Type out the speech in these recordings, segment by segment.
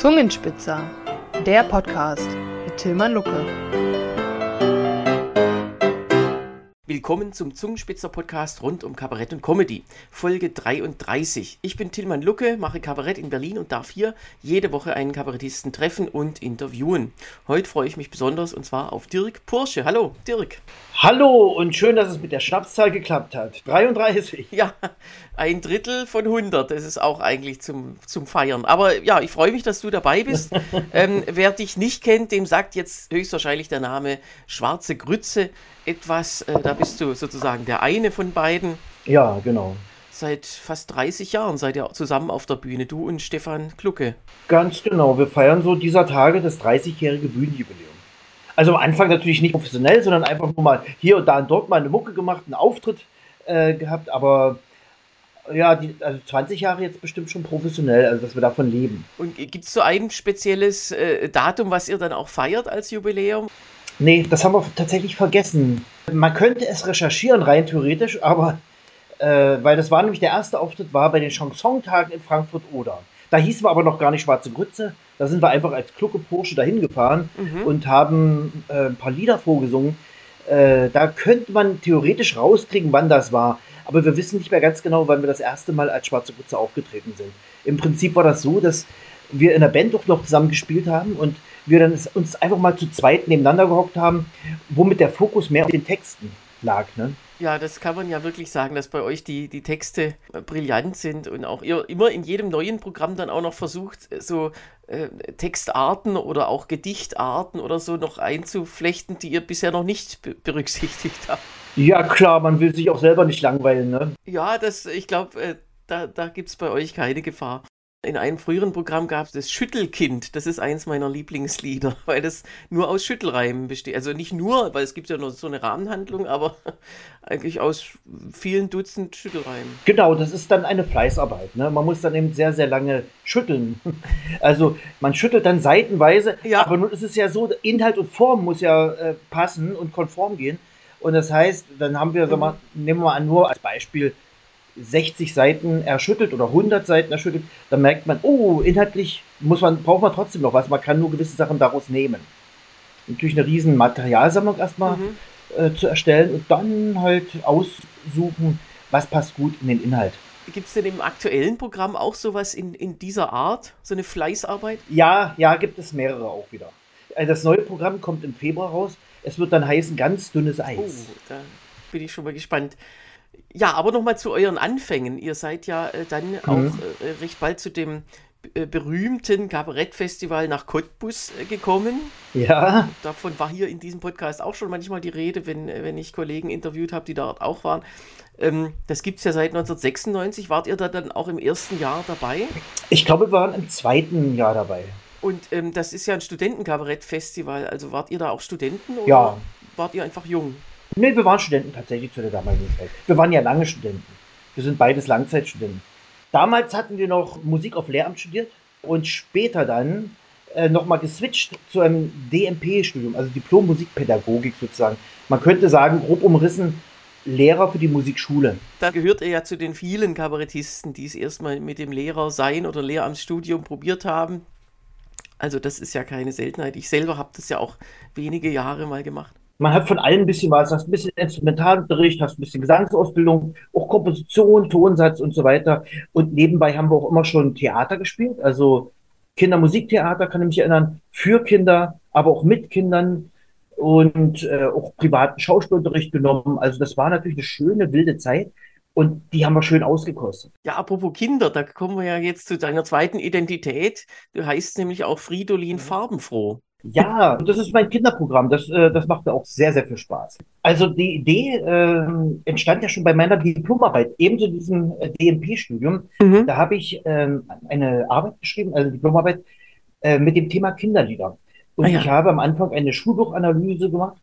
Zungenspitzer, der Podcast mit Tilman Lucke. Willkommen zum Zungenspitzer-Podcast rund um Kabarett und Comedy, Folge 33. Ich bin Tilman Lucke, mache Kabarett in Berlin und darf hier jede Woche einen Kabarettisten treffen und interviewen. Heute freue ich mich besonders und zwar auf Dirk Porsche. Hallo, Dirk. Hallo und schön, dass es mit der Schnapszahl geklappt hat. 33. Ja, ein Drittel von 100. Das ist auch eigentlich zum, zum Feiern. Aber ja, ich freue mich, dass du dabei bist. ähm, wer dich nicht kennt, dem sagt jetzt höchstwahrscheinlich der Name Schwarze Grütze etwas. Äh, da bist du sozusagen der eine von beiden. Ja, genau. Seit fast 30 Jahren seid ihr zusammen auf der Bühne, du und Stefan Klucke. Ganz genau. Wir feiern so dieser Tage das 30-jährige Bühnenjubiläum. Also am Anfang natürlich nicht professionell, sondern einfach nur mal hier und da und dort mal eine Mucke gemacht, einen Auftritt äh, gehabt, aber ja, die, also 20 Jahre jetzt bestimmt schon professionell, also dass wir davon leben. Und gibt es so ein spezielles äh, Datum, was ihr dann auch feiert als Jubiläum? Nee, das haben wir tatsächlich vergessen. Man könnte es recherchieren, rein theoretisch, aber äh, weil das war nämlich der erste Auftritt, war bei den Chanson-Tagen in Frankfurt-Oder. Da hießen wir aber noch gar nicht Schwarze Grütze. Da sind wir einfach als Klucke Porsche dahin gefahren mhm. und haben äh, ein paar Lieder vorgesungen. Äh, da könnte man theoretisch rauskriegen, wann das war. Aber wir wissen nicht mehr ganz genau, wann wir das erste Mal als Schwarze Grütze aufgetreten sind. Im Prinzip war das so, dass wir in der Band doch noch zusammen gespielt haben und wir dann uns einfach mal zu zweit nebeneinander gehockt haben, womit der Fokus mehr auf den Texten lag. Ne? Ja, das kann man ja wirklich sagen, dass bei euch die, die Texte brillant sind und auch ihr immer in jedem neuen Programm dann auch noch versucht, so äh, Textarten oder auch Gedichtarten oder so noch einzuflechten, die ihr bisher noch nicht berücksichtigt habt. Ja, klar, man will sich auch selber nicht langweilen, ne? Ja, das, ich glaube, äh, da, da gibt es bei euch keine Gefahr. In einem früheren Programm gab es das Schüttelkind. Das ist eins meiner Lieblingslieder, weil das nur aus Schüttelreimen besteht. Also nicht nur, weil es gibt ja noch so eine Rahmenhandlung, aber eigentlich aus vielen Dutzend Schüttelreimen. Genau, das ist dann eine Fleißarbeit. Ne? Man muss dann eben sehr, sehr lange schütteln. Also man schüttelt dann seitenweise, ja. aber nun ist es ja so, Inhalt und Form muss ja äh, passen und konform gehen. Und das heißt, dann haben wir, mhm. mal, nehmen wir mal an, nur als Beispiel 60 Seiten erschüttelt oder 100 Seiten erschüttelt, dann merkt man, oh, inhaltlich muss man, braucht man trotzdem noch was. Man kann nur gewisse Sachen daraus nehmen. Natürlich eine riesen Materialsammlung erstmal mhm. äh, zu erstellen und dann halt aussuchen, was passt gut in den Inhalt. Gibt es denn im aktuellen Programm auch sowas in, in dieser Art, so eine Fleißarbeit? Ja, ja, gibt es mehrere auch wieder. Äh, das neue Programm kommt im Februar raus. Es wird dann heißen ganz dünnes Eis. Oh, da bin ich schon mal gespannt. Ja, aber nochmal zu euren Anfängen. Ihr seid ja äh, dann mhm. auch äh, recht bald zu dem äh, berühmten Kabarettfestival nach Cottbus äh, gekommen. Ja. Davon war hier in diesem Podcast auch schon manchmal die Rede, wenn, äh, wenn ich Kollegen interviewt habe, die dort auch waren. Ähm, das gibt es ja seit 1996. Wart ihr da dann auch im ersten Jahr dabei? Ich glaube, wir waren im zweiten Jahr dabei. Und ähm, das ist ja ein Studentenkabarettfestival. Also wart ihr da auch Studenten oder ja. wart ihr einfach jung? Nee, wir waren Studenten tatsächlich zu der damaligen Zeit. Wir waren ja lange Studenten. Wir sind beides Langzeitstudenten. Damals hatten wir noch Musik auf Lehramt studiert und später dann äh, nochmal geswitcht zu einem DMP-Studium, also Diplom-Musikpädagogik sozusagen. Man könnte sagen, grob umrissen, Lehrer für die Musikschule. Da gehört er ja zu den vielen Kabarettisten, die es erstmal mit dem Lehrer sein oder Lehramtsstudium probiert haben. Also das ist ja keine Seltenheit. Ich selber habe das ja auch wenige Jahre mal gemacht man hat von allem ein bisschen was, hast ein bisschen Instrumentalunterricht, hast ein bisschen Gesangsausbildung, auch Komposition, Tonsatz und so weiter. Und nebenbei haben wir auch immer schon Theater gespielt, also Kindermusiktheater kann ich mich erinnern, für Kinder, aber auch mit Kindern und äh, auch privaten Schauspielunterricht genommen. Also das war natürlich eine schöne, wilde Zeit. Und die haben wir schön ausgekostet. Ja, apropos Kinder, da kommen wir ja jetzt zu deiner zweiten Identität. Du heißt nämlich auch Fridolin Farbenfroh. Ja, das ist mein Kinderprogramm. Das, äh, das macht mir auch sehr, sehr viel Spaß. Also die Idee äh, entstand ja schon bei meiner Diplomarbeit, ebenso diesem äh, DMP-Studium. Mhm. Da habe ich äh, eine Arbeit geschrieben, also Diplomarbeit, äh, mit dem Thema Kinderlieder. Und ah, ja. ich habe am Anfang eine Schulbuchanalyse gemacht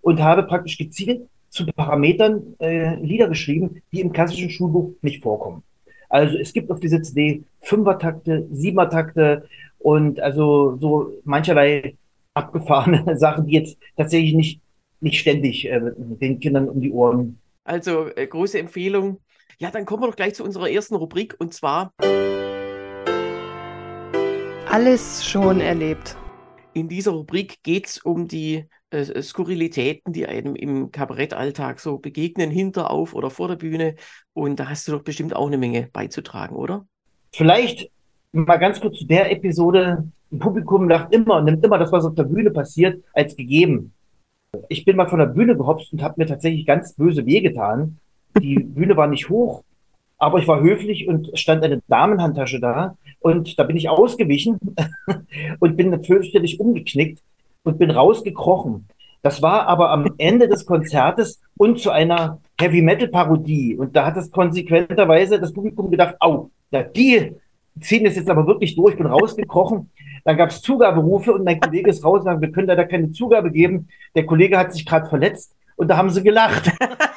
und habe praktisch gezielt zu Parametern äh, Lieder geschrieben, die im klassischen Schulbuch nicht vorkommen. Also es gibt auf dieser CD Fünfertakte, Siebenertakte und also so mancherlei abgefahrene Sachen, die jetzt tatsächlich nicht, nicht ständig äh, den Kindern um die Ohren. Also äh, große Empfehlung. Ja, dann kommen wir doch gleich zu unserer ersten Rubrik und zwar Alles schon erlebt. In dieser Rubrik geht es um die äh, Skurrilitäten, die einem im Kabarettalltag so begegnen, hinter, auf oder vor der Bühne. Und da hast du doch bestimmt auch eine Menge beizutragen, oder? Vielleicht mal ganz kurz zu der Episode. Ein Publikum lacht immer und nimmt immer das, was auf der Bühne passiert, als gegeben. Ich bin mal von der Bühne gehopst und habe mir tatsächlich ganz böse wehgetan. Die Bühne war nicht hoch, aber ich war höflich und stand eine Damenhandtasche da und da bin ich ausgewichen und bin fürchterlich umgeknickt und bin rausgekrochen. Das war aber am Ende des Konzertes und zu einer Heavy Metal Parodie und da hat es konsequenterweise das Publikum gedacht, au, ja, die ziehen es jetzt aber wirklich durch, bin rausgekrochen. Dann gab es Zugaberufe und mein Kollege ist raus und sagt, wir können da keine Zugabe geben. Der Kollege hat sich gerade verletzt und da haben sie gelacht.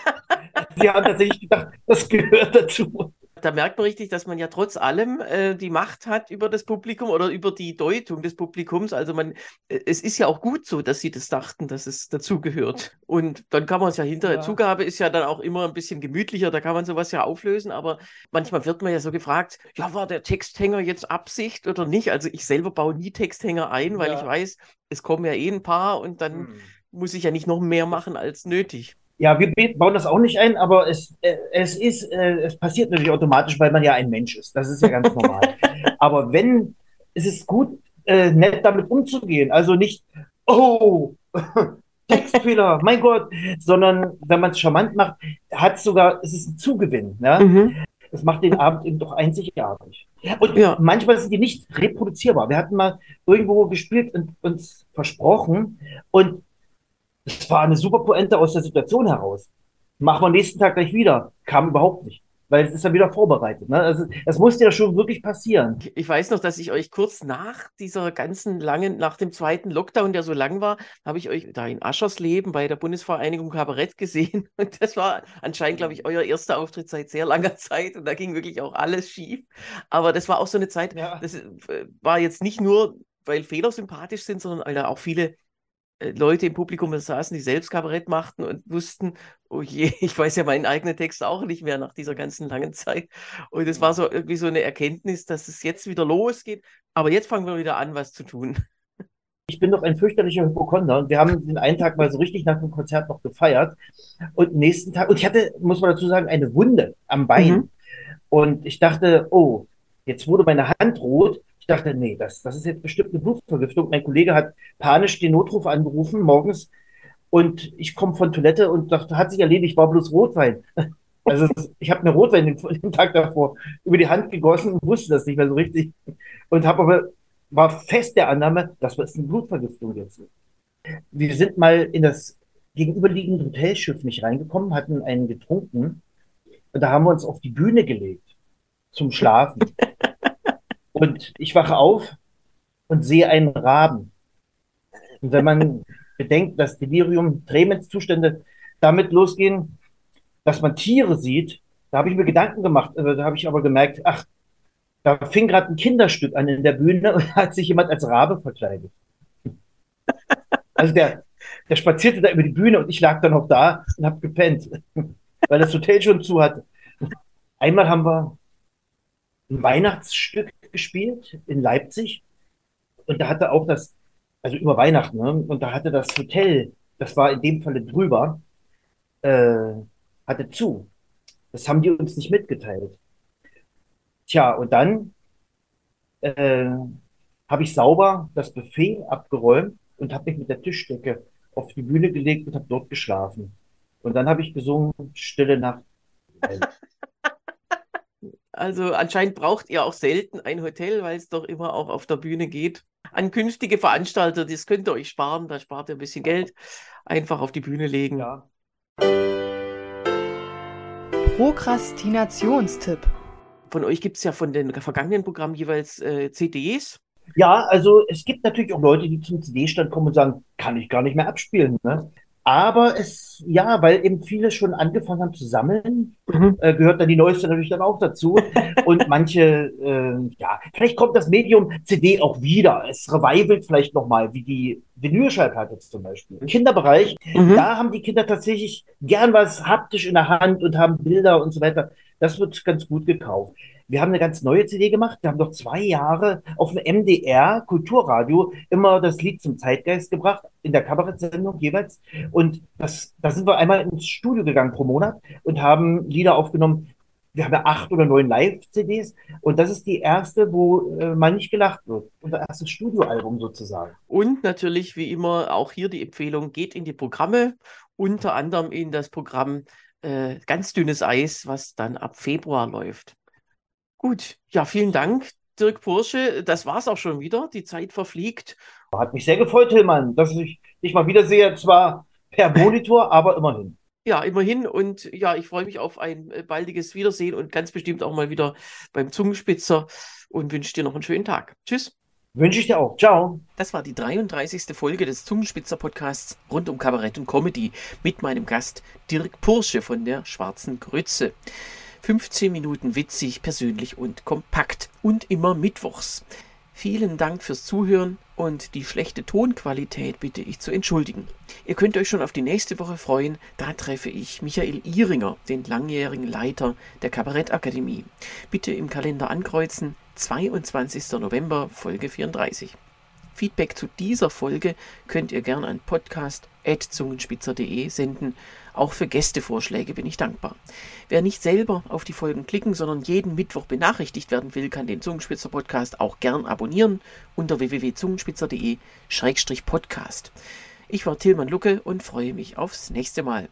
sie haben tatsächlich gedacht, das gehört dazu. Da merkt man richtig, dass man ja trotz allem äh, die Macht hat über das Publikum oder über die Deutung des Publikums. Also man, äh, es ist ja auch gut so, dass sie das dachten, dass es dazugehört. Und dann kann man es ja hinterher, ja. Zugabe ist ja dann auch immer ein bisschen gemütlicher, da kann man sowas ja auflösen. Aber manchmal wird man ja so gefragt, ja, war der Texthänger jetzt Absicht oder nicht? Also ich selber baue nie Texthänger ein, weil ja. ich weiß, es kommen ja eh ein paar und dann hm. muss ich ja nicht noch mehr machen als nötig. Ja, wir bauen das auch nicht ein, aber es, äh, es ist, äh, es passiert natürlich automatisch, weil man ja ein Mensch ist. Das ist ja ganz normal. aber wenn, es ist gut, äh, nett damit umzugehen. Also nicht, oh, Textfehler, mein Gott, sondern wenn man es charmant macht, hat es sogar, es ist ein Zugewinn. Ne? Mhm. Das macht den Abend eben doch einzigartig. Und ja. manchmal sind die nicht reproduzierbar. Wir hatten mal irgendwo gespielt und uns versprochen und das war eine super Pointe aus der Situation heraus. Machen wir nächsten Tag gleich wieder. Kam überhaupt nicht. Weil es ist ja wieder vorbereitet. Ne? Also, das musste ja schon wirklich passieren. Ich weiß noch, dass ich euch kurz nach dieser ganzen langen, nach dem zweiten Lockdown, der so lang war, habe ich euch da in Aschersleben bei der Bundesvereinigung Kabarett gesehen. Und das war anscheinend, glaube ich, euer erster Auftritt seit sehr langer Zeit. Und da ging wirklich auch alles schief. Aber das war auch so eine Zeit, ja. das äh, war jetzt nicht nur, weil Fehler sympathisch sind, sondern weil da auch viele Leute im Publikum saßen, die selbst Kabarett machten und wussten, oh je, ich weiß ja meinen eigenen Text auch nicht mehr nach dieser ganzen langen Zeit. Und es war so irgendwie so eine Erkenntnis, dass es jetzt wieder losgeht. Aber jetzt fangen wir wieder an, was zu tun. Ich bin doch ein fürchterlicher Hypochonder und wir haben den einen Tag mal so richtig nach dem Konzert noch gefeiert und nächsten Tag, und ich hatte, muss man dazu sagen, eine Wunde am Bein. Mhm. Und ich dachte, oh, jetzt wurde meine Hand rot ich dachte, nee, das, das ist jetzt bestimmt eine Blutvergiftung. Mein Kollege hat panisch den Notruf angerufen morgens und ich komme von Toilette und dachte, hat sich erledigt, war bloß Rotwein. Also ich habe mir Rotwein den, den, Tag davor über die Hand gegossen und wusste das nicht mehr so richtig. Und habe aber, war fest der Annahme, das ist eine Blutvergiftung jetzt. Wir sind mal in das gegenüberliegende Hotelschiff nicht reingekommen, hatten einen getrunken und da haben wir uns auf die Bühne gelegt zum Schlafen. Und ich wache auf und sehe einen Raben. Und wenn man bedenkt, dass Delirium, Tremenzustände damit losgehen, dass man Tiere sieht, da habe ich mir Gedanken gemacht. Also da habe ich aber gemerkt, ach, da fing gerade ein Kinderstück an in der Bühne und hat sich jemand als Rabe verkleidet. Also der, der spazierte da über die Bühne und ich lag dann noch da und habe gepennt, weil das Hotel schon zu hatte. Einmal haben wir ein Weihnachtsstück gespielt in Leipzig. Und da hatte auch das, also über Weihnachten, ne? und da hatte das Hotel, das war in dem Falle drüber, äh, hatte zu. Das haben die uns nicht mitgeteilt. Tja, und dann äh, habe ich sauber das Buffet abgeräumt und habe mich mit der Tischdecke auf die Bühne gelegt und habe dort geschlafen. Und dann habe ich gesungen, Stille Nacht. Also anscheinend braucht ihr auch selten ein Hotel, weil es doch immer auch auf der Bühne geht. An künftige Veranstalter, das könnt ihr euch sparen, da spart ihr ein bisschen Geld. Einfach auf die Bühne legen. Ja. Prokrastinationstipp. Von euch gibt es ja von den vergangenen Programmen jeweils äh, CDs. Ja, also es gibt natürlich auch Leute, die zum CD-Stand kommen und sagen, kann ich gar nicht mehr abspielen. Ne? Aber es, ja, weil eben viele schon angefangen haben zu sammeln, mhm. äh, gehört dann die neueste natürlich dann auch dazu. Und manche, äh, ja, vielleicht kommt das Medium CD auch wieder. Es revivelt vielleicht nochmal, wie die Vinylschallplatte zum Beispiel. Im Kinderbereich, mhm. da haben die Kinder tatsächlich gern was haptisch in der Hand und haben Bilder und so weiter. Das wird ganz gut gekauft. wir haben eine ganz neue CD gemacht. Wir haben doch zwei Jahre auf dem MDR Kulturradio immer das Lied zum Zeitgeist gebracht, in der Kabarettsendung jeweils. Und das, da sind wir einmal ins Studio gegangen pro Monat und haben Lieder aufgenommen. Wir haben ja acht oder neun Live-CDs und das ist die erste, wo äh, mal nicht gelacht wird. Unser erstes Studioalbum sozusagen. Und natürlich, wie immer, auch hier die Empfehlung, geht in die Programme, unter anderem in das Programm äh, Ganz dünnes Eis, was dann ab Februar läuft. Gut, ja, vielen Dank, Dirk Pursche. Das war's auch schon wieder. Die Zeit verfliegt. Hat mich sehr gefreut, Tillmann, dass ich dich mal wiedersehe. Zwar per Monitor, aber immerhin. Ja, immerhin. Und ja, ich freue mich auf ein äh, baldiges Wiedersehen und ganz bestimmt auch mal wieder beim Zungenspitzer und wünsche dir noch einen schönen Tag. Tschüss. Wünsche ich dir auch. Ciao. Das war die 33. Folge des Zungenspitzer-Podcasts rund um Kabarett und Comedy mit meinem Gast Dirk Pursche von der Schwarzen Grütze. 15 Minuten witzig, persönlich und kompakt und immer mittwochs. Vielen Dank fürs Zuhören und die schlechte Tonqualität bitte ich zu entschuldigen. Ihr könnt euch schon auf die nächste Woche freuen, da treffe ich Michael Ihringer, den langjährigen Leiter der Kabarettakademie. Bitte im Kalender ankreuzen, 22. November, Folge 34. Feedback zu dieser Folge könnt ihr gerne an podcast.zungenspitzer.de senden. Auch für Gästevorschläge bin ich dankbar. Wer nicht selber auf die Folgen klicken, sondern jeden Mittwoch benachrichtigt werden will, kann den Zungenspitzer Podcast auch gern abonnieren unter www.zungenspitzer.de-podcast. Ich war Tilman Lucke und freue mich aufs nächste Mal.